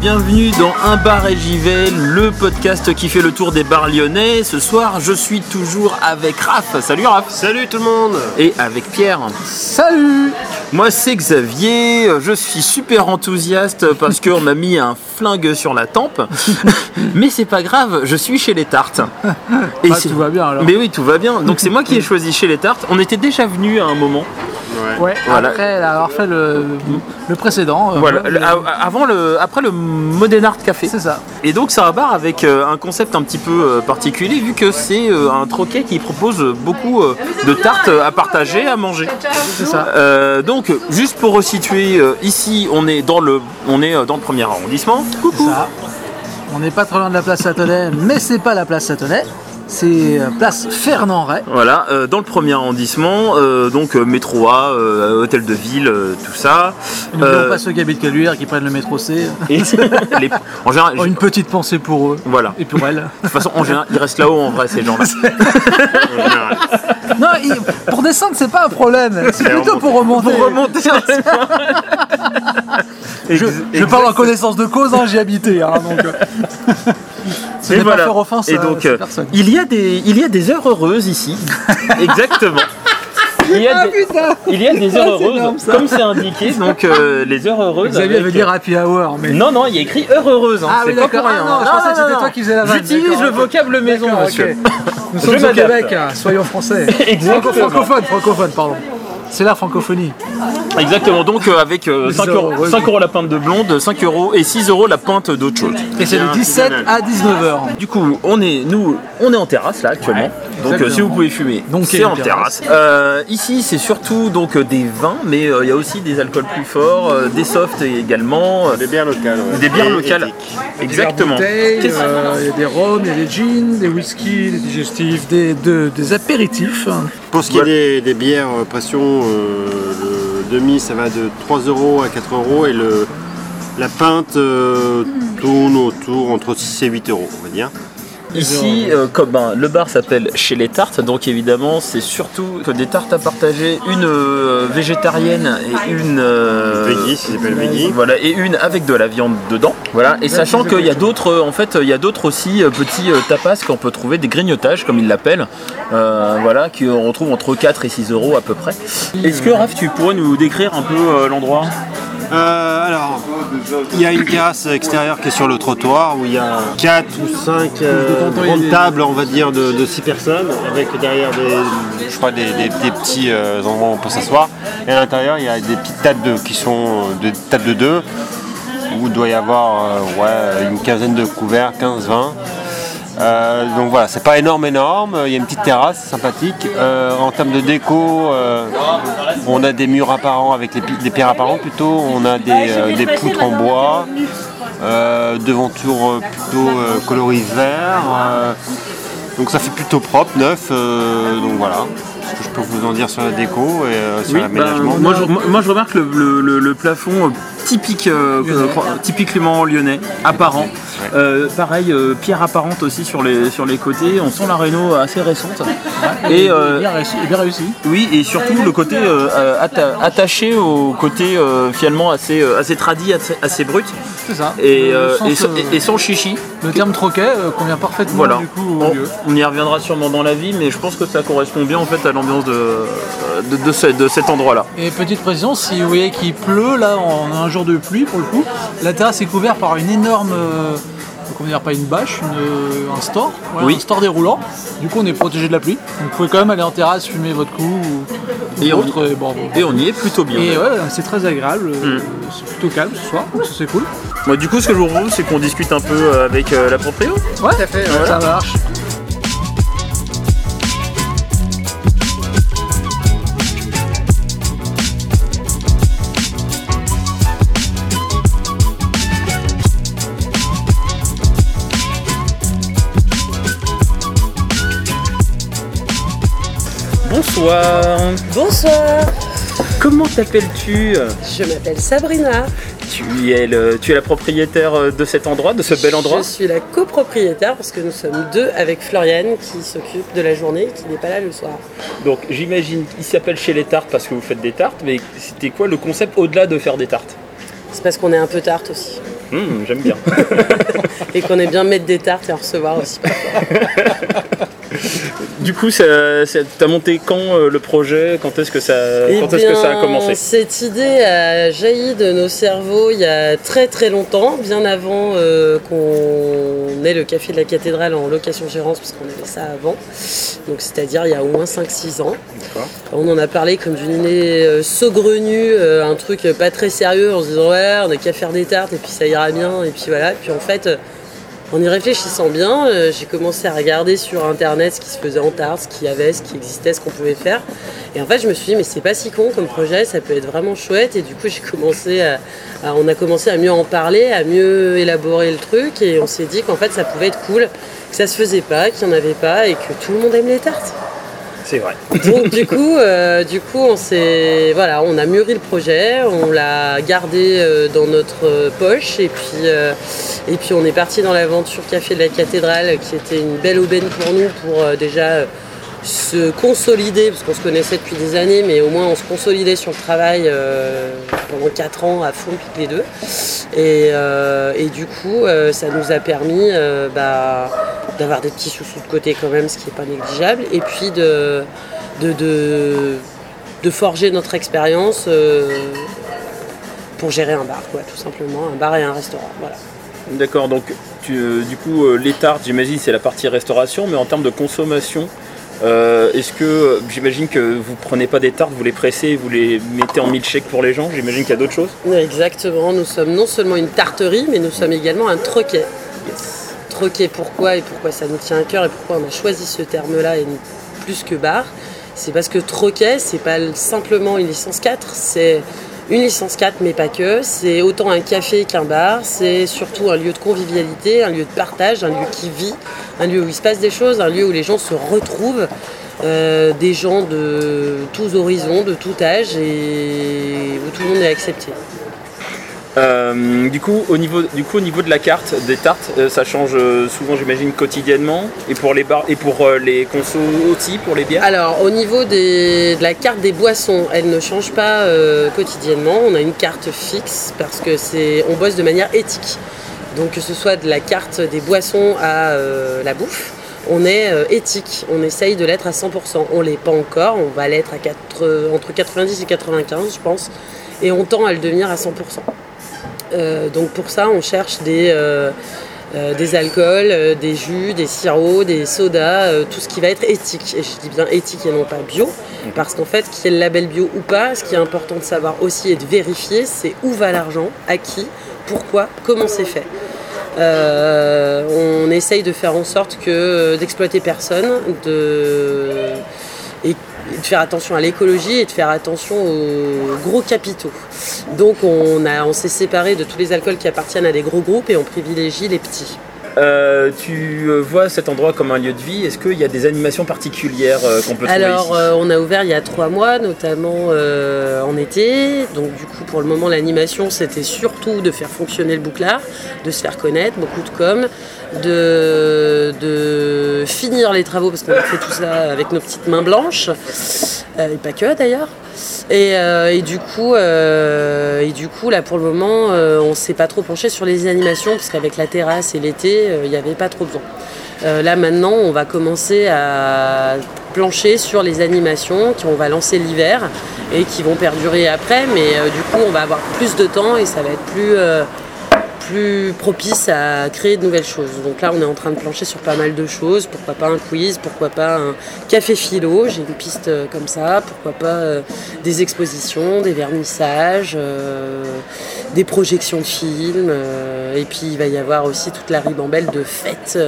Bienvenue dans Un bar et j'y vais, le podcast qui fait le tour des bars lyonnais. Ce soir, je suis toujours avec Raph. Salut Raph. Salut tout le monde Et avec Pierre. Salut Moi, c'est Xavier. Je suis super enthousiaste parce qu'on m'a mis un flingue sur la tempe. Mais c'est pas grave, je suis chez les tartes. Et Bah, c'est- tout va bien alors. Mais oui, tout va bien. Donc c'est moi qui ai choisi chez les tartes. On était déjà venu à un moment. Ouais, Voilà. après avoir fait le, le précédent. euh, Voilà, le- avant le, après le Modern Art Café. C'est ça. Et donc c'est un bar avec euh, un concept un petit peu euh, particulier vu que c'est un troquet qui propose beaucoup de tartes à partager, à manger. C'est ça. Euh, donc juste pour resituer, ici on est dans le, on est dans le premier arrondissement. Ça. On n'est pas trop loin de la place Satonnet, mais c'est pas la place Satonnet. C'est euh, place Fernand Ray. Voilà, euh, dans le premier arrondissement, euh, donc métro A, euh, hôtel de ville, tout ça. N'oublions pas ceux qui habitent Caluire qui prennent le métro C. et les- en général, Oh, une petite pensée pour eux voilà. et pour elles. De toute façon, en général, ils restent là-haut en vrai ces gens-là. Non, il- pour descendre, c'est pas un problème. C'est plutôt pour remonter. Pour remonter. Je, je parle en connaissance de cause, hein, j'y habitais. hein, donc, ce Et n'est voilà. pas faire offense Et à donc, ces euh, il y a des, il y a des heures heureuses ici. Exactement. Il y a Ah des, putain il y a des heures heureuses, énorme, comme c'est indiqué. Donc euh, les heures heureuses. Xavier avec, veut dire happy hour, mais. Non, non, il y a écrit heure heureuse. Hein. Ah c'est oui, pas pour d'accord. rien. Ah non, je pensais que c'était toi qui faisais la vanne. J'utilise le vocable maison, monsieur. ok. Nous Je sommes au m'adapte. Québec, hein, soyons français. Exactement. francophone, francophone, pardon. C'est la francophonie. Exactement. Donc euh, avec euh, Les 5, heures euros, heureuses. 5 euros la pinte de blonde, 5 euros et 6 euros la pinte d'autre chose. Et c'est de 17 à 19h. Du coup, on est, nous, on est en terrasse là actuellement. donc, euh, si vous pouvez fumer, Donc, c'est en terrasse. terrasse. Euh, ici, c'est surtout donc euh, des vins, mais euh, il y a aussi des alcools plus forts, euh, des softs également, euh, Des bières locales. ouais. des bières Et locales. Exactement. Euh, Il y a des rhums, il y a des gins, des whisky, des digestifs, des, de- des apéritifs. Pour ce qui est des, des bières euh, euh, le demi ça va de 3 euros à 4 euros et la pinte euh, tourne autour entre 6 et 8 euros, on va dire. Ici, euh, comme ben, le bar s'appelle Chez les Tartes, donc évidemment, c'est surtout des tartes à partager, une euh, végétarienne et une euh, Veggie, s'appelle veggie. Voilà, et une avec de la viande dedans. Voilà, et sachant qu'il y a d'autres, euh, en fait, il y a d'autres aussi euh, petits euh, tapas qu'on peut trouver, des grignotages comme ils l'appellent, euh, voilà, qu'on retrouve entre 4 et 6 euros à peu près. Est-ce que Raph, tu pourrais nous décrire un peu euh, l'endroit? Euh, alors, il y a une terrasse extérieure qui est sur le trottoir où il y a 4 ou 5 De temps en temps, il y a grandes des- tables, on va dire, de 6 personnes, avec derrière des, je crois, des, des- des petits euh, endroits où on peut s'asseoir. Et à l'intérieur, il y a des petites tables de- qui sont euh, des tables de 2, où il doit y avoir euh, ouais, une quinzaine de couverts, 15-20. Euh, donc voilà, c'est pas énorme, énorme. Il y a une petite terrasse sympathique. Euh, en termes de déco, euh, on a des murs apparents avec les, des pierres apparentes plutôt. On a des, euh, des poutres en bois, euh, devantures euh, plutôt euh, coloris vert. euh, donc ça fait plutôt propre, neuf. euh, donc voilà, ce que je peux vous en dire sur la déco et euh, sur Oui, l'aménagement. ben, moi, je, moi, moi, je remarque le, le- le- le plafond typique, typiquement lyonnais, apparent. Euh, pareil, euh, pierre apparente aussi sur les, sur les côtés. On sent la réno assez récente. Et, Et euh, bien réussi. bien réussi. oui, et surtout le côté atta- attaché au côté finalement assez, assez tradi, assez, assez brut. C'est ça. Et, sans- et- et sans chichi. le terme troquet convient parfaitement Voilà. du coup au On, lieu. on y reviendra sûrement dans la vie, mais je pense que ça correspond bien en fait à l'ambiance de, de, de ce- de cet endroit-là. Et petite précision, si vous voyez qu'il pleut, là, on a un jour de pluie pour le coup, la terrasse est couverte par une énorme, comment dire, pas une bâche, une, euh, un store, Oui. un store déroulant. Du coup, on est protégé de la pluie. Donc, vous pouvez quand même aller en terrasse, fumer votre coup ou, ou Et on- autre, et bon, bon. Et on y est plutôt bien. Et ouais, c'est très agréable, euh, Mm. c'est plutôt calme ce soir, donc ça c'est cool. Moi, du coup, ce que je vous propose, c'est qu'on discute un peu euh, avec euh, la proprio. Ouais, ça marche. Bonsoir. Bonsoir. Comment t'appelles-tu Je m'appelle Sabrina. Tu es, tu es la propriétaire de cet endroit, de ce bel endroit? Je suis la copropriétaire parce que nous sommes deux avec Floriane qui s'occupe de la journée et qui n'est pas là le soir. Donc j'imagine qu'il s'appelle chez les tartes parce que vous faites des tartes, mais c'était quoi le concept au-delà de faire des tartes? C'est parce qu'on est un peu tarte aussi. Hum, J'aime bien. et qu'on est bien mettre des tartes et en recevoir aussi. du coup, tu as monté quand euh, le projet? Quand est-ce que, ça, eh quand est que ça a commencé? Cette idée a jailli de nos cerveaux il y a très très longtemps, bien avant euh, qu'on ait le café de la cathédrale en location-gérance, parce qu'on avait ça avant. Donc c'est-à-dire il y a au moins 5-6 ans. On en a parlé comme d'une idée euh, saugrenue, un truc pas très sérieux, en se disant ouais, on n'a qu'à faire des tartes et puis ça ira bien. Et puis voilà. Puis en fait en y réfléchissant bien, euh, j'ai commencé à regarder sur internet ce qui se faisait en tarte, ce qu'il y avait, ce qui existait, ce qu'on pouvait faire. Et en fait, je me suis dit, mais c'est pas si con comme projet, ça peut être vraiment chouette. Et du coup, j'ai commencé à, on a commencé à mieux en parler, à mieux élaborer le truc. Et on s'est dit qu'en fait, ça pouvait être cool, que ça se faisait pas, qu'il n'y en avait pas et que tout le monde aime les tartes. Donc du coup, euh, du coup, on s'est, on a mûri le projet, on l'a gardé euh, dans notre poche et puis, euh, et puis on est parti dans l'aventure Café de la Cathédrale, qui était une belle aubaine pour nous pour déjà se consolider, parce qu'on se connaissait depuis des années, mais au moins on se consolidait sur le travail pendant 4 ans à fond toutes les deux. Et, du coup, ça nous a permis bah, d'avoir des petits sous-sous de côté quand même, ce qui n'est pas négligeable, et puis de, de, de, forger notre expérience euh, pour gérer un bar, quoi, tout simplement, un bar et un restaurant. Voilà. D'accord, donc euh, du coup, euh, les tartes, j'imagine, c'est la partie restauration, mais en termes de consommation, Est-ce que j'imagine que vous prenez pas des tartes, vous les pressez, vous les mettez en milkshake pour les gens J'imagine qu'il y a d'autres choses. Exactement. Nous sommes non seulement une tarterie, mais nous sommes également un troquet troquet pourquoi et pourquoi ça nous tient à cœur et pourquoi on a choisi ce terme-là et plus que bar, c'est parce que troquet, c'est pas simplement une licence 4, c'est une licence 4 mais pas que, c'est autant un café qu'un bar, c'est surtout un lieu de convivialité, un lieu de partage, un lieu qui vit, un lieu où il se passe des choses, un lieu où les gens se retrouvent, euh, des gens de tous horizons, de tout âge et où tout le monde est accepté. Euh, du, coup, au niveau, du coup, au niveau de la carte des tartes, euh, ça change euh, souvent, j'imagine, quotidiennement. Et pour les bars et pour les consos aussi, pour les bières? Alors, au niveau de la carte des boissons, elle ne change pas quotidiennement. On a une carte fixe parce que c'est, on bosse de manière éthique. Donc, que ce soit de la carte des boissons à la bouffe, on est éthique. On essaye de l'être à 100%. On l'est pas encore. On va l'être à 4, entre 90 et 95, je pense. Et on tend à le devenir à 100%. Euh, donc pour ça, on cherche des, euh, euh, des alcools, des jus, des sirops, des sodas, tout ce qui va être éthique. Et je dis bien éthique et non pas bio, parce qu'en fait, qu'il y ait le label bio ou pas, ce qui est important de savoir aussi et de vérifier, c'est où va l'argent, à qui, pourquoi, comment c'est fait. on essaye de faire en sorte que d'exploiter personne, de et de faire attention à l'écologie et de faire attention aux gros capitaux. Donc on, s'est séparé de tous les alcools qui appartiennent à des gros groupes et on privilégie les petits. Euh, tu euh, vois cet endroit comme un lieu de vie. Est-ce qu'il y a des animations particulières euh, qu'on peut trouver Alors, on a ouvert il y a trois mois, notamment en été. Donc, du coup, pour le moment, l'animation, c'était surtout de faire fonctionner le bouclard, de se faire connaître, beaucoup de com, de, de finir les travaux, parce qu'on a fait tout ça avec nos petites mains blanches, et pas que d'ailleurs. Euh, et, du coup, euh, et du coup, là pour le moment, euh, on ne s'est pas trop penché sur les animations parce qu'avec la terrasse et l'été, il n'y avait pas trop besoin. là maintenant, on va commencer à plancher sur les animations qu'on va lancer l'hiver et qui vont perdurer après. Mais du coup, on va avoir plus de temps et ça va être plus propice à créer de nouvelles choses. Donc là, on est en train de plancher sur pas mal de choses. Pourquoi pas un quiz, pourquoi pas un café philo, j'ai une piste euh, comme ça. Pourquoi pas euh, des expositions, des vernissages, euh, des projections de films. et puis il va y avoir aussi toute la ribambelle de fêtes.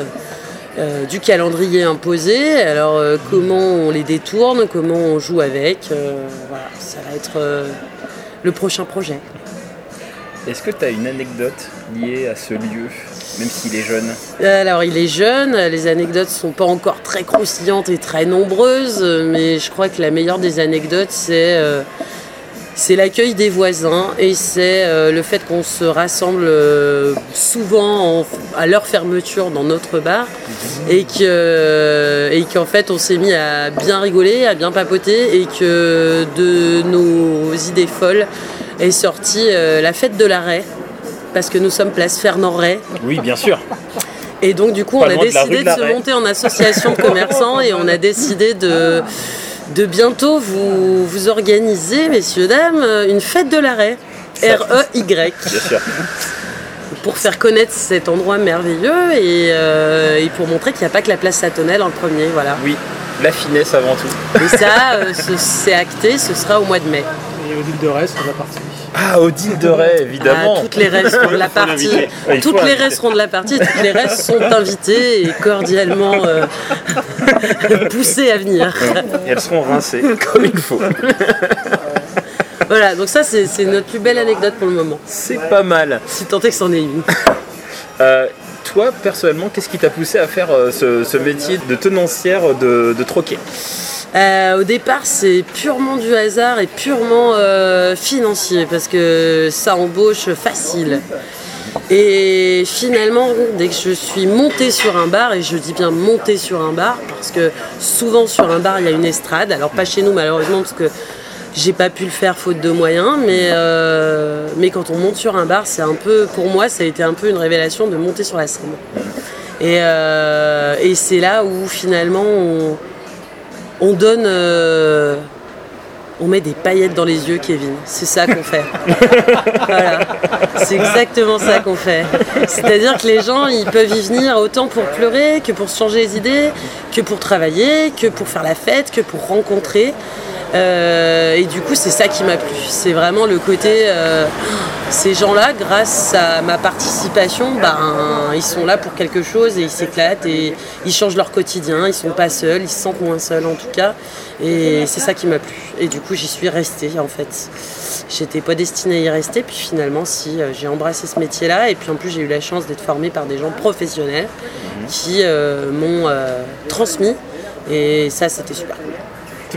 du calendrier imposé, alors comment on les détourne, comment on joue avec, ça va être le prochain projet. Est-ce que tu as une anecdote liée à ce lieu même s'il est jeune? Alors il est jeune, les anecdotes sont pas encore très croustillantes et très nombreuses, mais je crois que la meilleure des anecdotes c'est euh, c'est l'accueil des voisins et c'est euh, le fait qu'on se rassemble euh, souvent en- à leur fermeture dans notre bar et que et qu'en fait on s'est mis à bien rigoler, à bien papoter et que de nos idées folles est sortie euh, la fête de l'arrêt parce que nous sommes place Fernand Ray Oui, bien sûr. et donc du coup, Pas on a décidé de de, se monter en association de commerçants et on a décidé de, de bientôt vous, vous organiser, messieurs, dames, une fête de l'arrêt. R-E-Y. Bien sûr. Pour faire connaître cet endroit merveilleux et, euh, et pour montrer qu'il n'y a pas que la place Satonnelle en premier. Voilà. Oui, la finesse avant tout. Et ça, euh, ce- c'est acté, ce sera au mois de mai. Et au de reste, on va partir. Ah, Odile de Ray, évidemment. Ah, toutes les restes seront de la partie. Ouais, faut Toutes les restes seront de la partie. Toutes les restes sont invités et cordialement euh, poussés à venir. Et elles seront rincées comme il faut. Voilà, donc ça c'est c'est notre plus belle anecdote pour le moment. C'est pas mal. Si tant est que c'en est une. Euh, toi, personnellement, qu'est-ce qui t'a poussé à faire euh, ce, ce métier de tenancière de, de troquet? Euh, au départ, c'est purement du hasard et purement euh, financier parce que ça embauche facile. Et finalement, dès que je suis montée sur un bar, et je dis bien montée sur un bar, parce que souvent sur un bar il y a une estrade, alors pas chez nous malheureusement parce que j'ai pas pu le faire faute de moyens, mais, euh, mais quand on monte sur un bar, c'est un peu, pour moi, ça a été un peu une révélation de monter sur la scène. Et, et c'est là où finalement on, on donne. euh, on met des paillettes dans les yeux, Kevin. C'est ça qu'on fait. voilà. C'est exactement ça qu'on fait. C'est-à-dire que les gens, ils peuvent y venir autant pour pleurer que pour se changer les idées, que pour travailler, que pour faire la fête, que pour rencontrer. Euh, et du coup, c'est ça qui m'a plu. C'est vraiment le côté. euh, ces gens-là, grâce à ma participation, ben, ils sont là pour quelque chose et ils s'éclatent et ils changent leur quotidien. Ils sont pas seuls, ils se sentent moins seuls en tout cas. Et c'est ça qui m'a plu. Et du coup, j'y suis restée en fait. J'étais pas destinée à y rester, puis finalement, si euh, j'ai embrassé ce métier-là. Et puis en plus, j'ai eu la chance d'être formée par des gens professionnels qui euh, m'ont euh, transmis. Et ça, c'était super.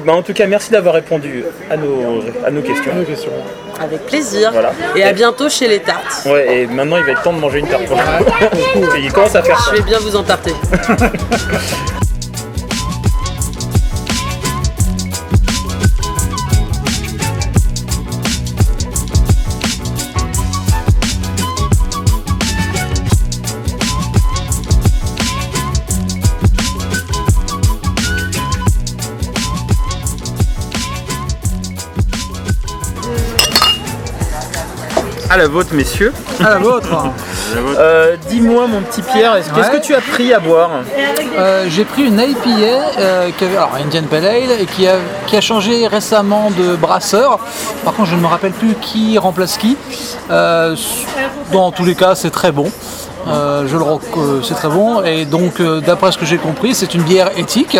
Bah, En tout cas, merci d'avoir répondu à nos, à nos questions. Avec plaisir. Voilà. Et à bientôt chez les tartes. Ouais, et maintenant il va être temps de manger une tarte. il commence à faire ça. Je vais bien vous en tarter. À la vôtre, messieurs. À la vôtre. Euh, Dis-moi, mon petit Pierre, est-ce- qu'est-ce Ouais. que tu as pris à boire Euh, J'ai pris une IPA, euh, qui avait, alors Indian Pale Ale, et qui a, qui a changé récemment de brasseur. Par contre, je ne me rappelle plus qui remplace qui. Euh, dans tous les cas, c'est très bon. Euh, je le euh, c'est très bon. Et donc euh, d'après ce que j'ai compris c'est une bière éthique.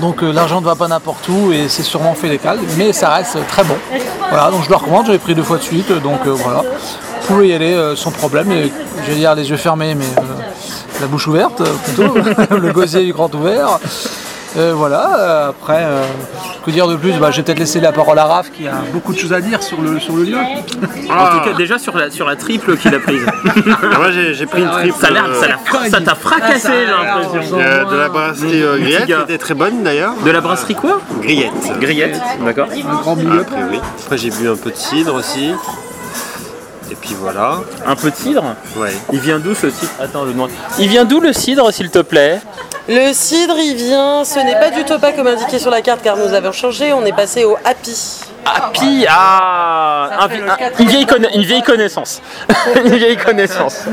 Donc l'argent ne va pas n'importe où et c'est sûrement fait légal mais ça reste très bon. Voilà donc je le recommande. J'avais pris deux fois de suite donc voilà. Vous pouvez y aller sans problème. Vais dire les yeux fermés mais la bouche ouverte plutôt. Le gosier du grand ouvert Euh, voilà, euh, après, euh, que dire de plus? Bah, Je vais peut-être laisser la parole à Raph qui a beaucoup de choses à dire sur le, sur le lieu. En tout cas, déjà sur la, sur la triple qu'il a prise. Moi j'ai j'ai pris une triple ça a l'air- euh, ça l'a- ça t'a fracassé, j'ai l'impression. euh, de la brasserie euh, Grillette qui gars. était très bonne d'ailleurs. De la brasserie quoi? Grillette. Grillette, d'accord. Un grand up. Après, oui. Après j'ai bu un peu de cidre aussi. Et puis voilà. Un peu de cidre Ouais. Il vient d'où ce cidre? Attends, je demande. Il vient d'où le cidre, s'il te plaît? Le cidre, il vient, ce n'est pas du topa comme indiqué sur la carte car nous avons changé, on est passé au happy. Happy Ah un vi- un- une, vieille conna- une vieille connaissance. une vieille connaissance.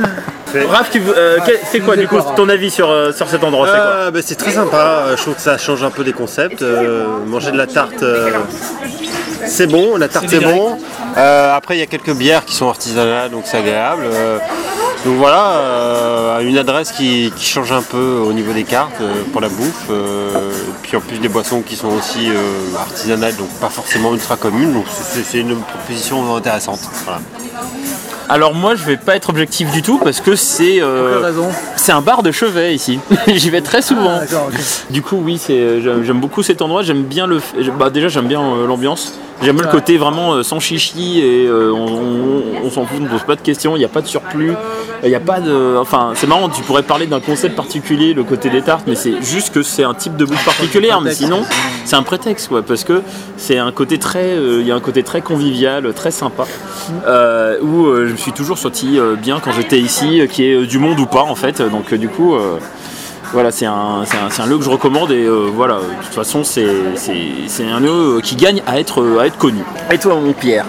Raph, tu veux- euh, quel- c'est quoi du coup ton avis sur, euh, sur cet endroit C'est quoi? Euh, bah, c'est très sympa, Euh, je trouve que ça change un peu des concepts. Euh, manger de la tarte, euh, c'est bon, la tarte c'est bon. Euh, après il y a quelques bières qui sont artisanales, donc c'est agréable. Euh, donc voilà, euh, une adresse qui, change un peu au niveau des cartes pour la bouffe. Puis en plus des boissons qui sont aussi artisanales, donc pas forcément ultra communes. Donc c'est une proposition intéressante. Voilà. Alors moi je vais pas être objectif du tout parce que c'est euh, c'est un bar de chevet ici. J'y vais très souvent. Ah. Du coup oui c'est j'aime j'aime beaucoup cet endroit. J'aime bien le bah déjà j'aime bien euh, l'ambiance. J'aime le côté vraiment euh, sans chichi et euh, on, on- on s'en fout, on ne pose pas de questions. Il n'y a pas de surplus. Il n'y a pas de enfin c'est marrant. Tu pourrais parler d'un concept particulier le côté des tartes mais c'est juste que c'est un type de bouffe particulière. Mais sinon c'est un prétexte quoi parce que c'est un côté très euh, il y a un côté très convivial très sympa euh, où euh, je me suis toujours senti euh, bien quand j'étais ici qui est du monde ou pas en fait. Donc du coup voilà c'est un, un, lieu que je recommande et voilà de toute façon c'est, un lieu qui gagne à être, à être connu. Et toi mon Pierre?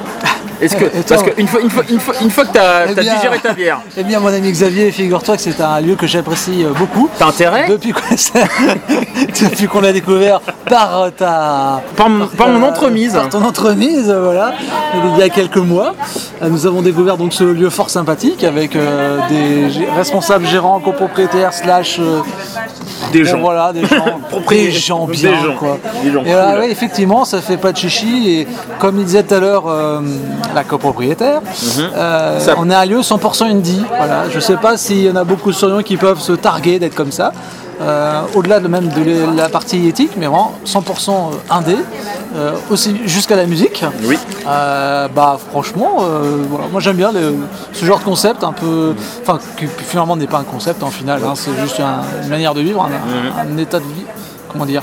Est-ce que, parce qu'une fois, une fois, une fois, une fois que t'as, Eh t'as bien- digéré ta bière, Eh bien, mon ami Xavier, figure-toi que c'est un lieu que j'apprécie euh, beaucoup. t'as intérêt? Depuis qu'on depuis qu'on l'a découvert par ta par, mon- par mon entremise par ton entremise, voilà, il y a quelques mois. Euh, Nous avons découvert donc ce lieu fort sympathique avec euh, des responsables, gérants, copropriétaires, slash euh, des euh, gens voilà, des gens, des gens Des bien, gens. quoi. Des gens et là, cool. ouais, effectivement, ça fait pas de chichi et comme il disait tout à l'heure euh, la copropriétaire, euh, Mhm. Ça- on est un lieu 100% indie. Voilà, je sais pas s'il y en a beaucoup sur Lyon qui peuvent se targuer d'être comme ça. Euh, au-delà de même de la partie éthique, mais vraiment 100% indé, euh, aussi jusqu'à la musique. oui. Euh, bah franchement, euh, voilà, moi j'aime bien le- ce genre de concept un peu, enfin qui finalement n'est pas un concept en final, hein, c'est juste un- une manière de vivre, un, un état de vie, comment dire,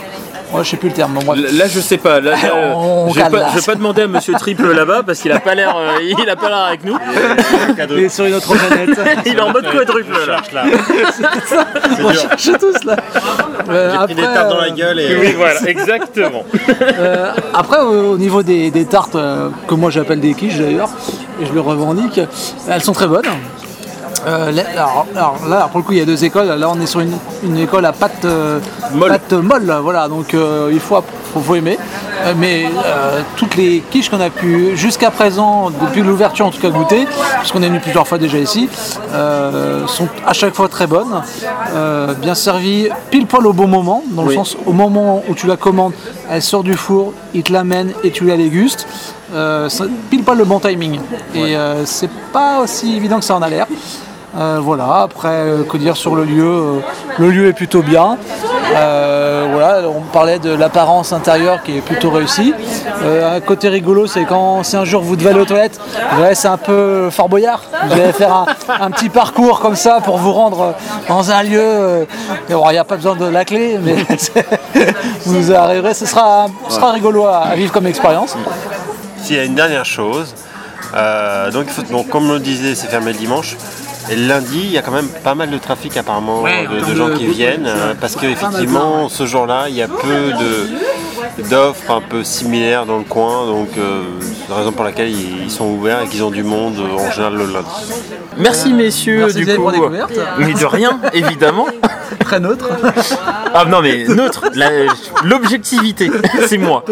ouais, je sais plus le terme, bref. Là, je sais pas. Là, là, euh, On je vais pas, là. je vais pas demander à Monsieur Triple là-bas parce qu'il a pas l'air, euh, il a pas l'air avec nous. Il est sur une autre planète. Il est en mode quadruple là. Cherche là. On cherche tous là. Euh, J'ai pris des tartes dans la gueule et. Oui, voilà, exactement. Euh, après, au, au niveau des, des tartes, euh, que moi j'appelle des quiches d'ailleurs, et je le revendique, elles sont très bonnes. Euh, là- alors, alors là, pour le coup, il y a deux écoles. Là, on est sur une, une école à pâte euh, Molle. pâte molle, voilà. Donc, euh, il faut, faut, faut aimer. Mais toutes les quiches qu'on a pu, jusqu'à présent, depuis l'ouverture en tout cas goûter, puisqu'on est venu plusieurs fois déjà ici, sont à chaque fois très bonnes, bien servies, pile poil au bon moment, dans le Oui. sens au moment où tu la commandes, elle sort du four, il te l'amène et tu la dégustes. Pile poil le bon timing. Et c'est pas aussi évident que ça en a l'air. Euh, voilà, après, euh, que dire sur le lieu euh, Le lieu est plutôt bien. Voilà, on parlait de l'apparence intérieure qui est plutôt réussie. Un côté rigolo, c'est quand si un jour vous devez aller aux toilettes, c'est un peu Fort Boyard. Vous allez faire un, petit parcours comme ça pour vous rendre dans un lieu. Il n'y a pas besoin de la clé, mais vous arriverez. Ce sera, rigolo à, vivre comme expérience. S'il y a une dernière chose, donc, comme on le disait, c'est fermé le dimanche. Et le lundi, il y a quand même pas mal de trafic apparemment Ouais, de, gens de- qui viennent euh, parce qu'effectivement ce jour-là il y a peu de d'offres un peu similaires dans le coin donc euh, c'est la raison pour laquelle ils, ils sont ouverts et qu'ils ont du monde euh, en général le lundi. Merci messieurs Merci du coup. pour découverte. Mais de rien, évidemment. Très neutre. Ah non mais neutre, l'objectivité, c'est moi.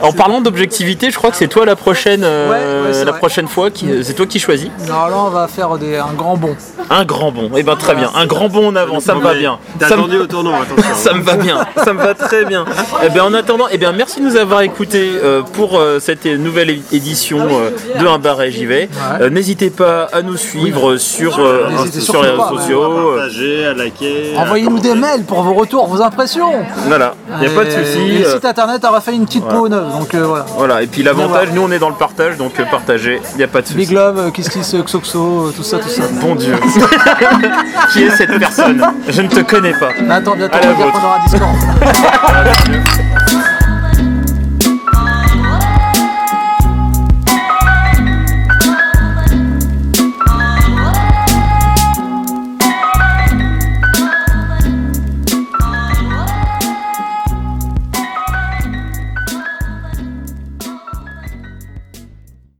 En parlant d'objectivité, je crois que c'est toi la prochaine, euh, Ouais, ouais, c'est la vrai. prochaine fois, qui, c'est toi qui choisis. Alors là, on va faire des- un grand bond. Un grand bond. Eh ben très bien, un grand bond en avant, ça me va bien. T'as Ça me- attendu au tournant, attention. Ça me va bien, ça me va très bien. Eh bien, en attendant, eh bien, merci de nous avoir écoutés euh, pour euh, cette nouvelle édition euh, de Un bar et j'y vais. Euh, N'hésitez pas à nous suivre sur, euh, les réseaux pas, sociaux. euh, Partager, à liker. à Envoyez-nous des mails pour vos retours, vos impressions. Voilà, il n'y a pas de souci. Le site internet a refait une petite peau neuve, donc euh, voilà. Voilà, et puis l'avantage, nous on est dans le partage, donc euh, partagez, il n'y a pas de Big souci. Love, euh, Kiss Kiss, euh, Xoxo, tout ça, tout ça. Bon Dieu. Qui est cette personne? Je ne te connais pas. Mais attends, bientôt on la va dire qu'on aura un Discord.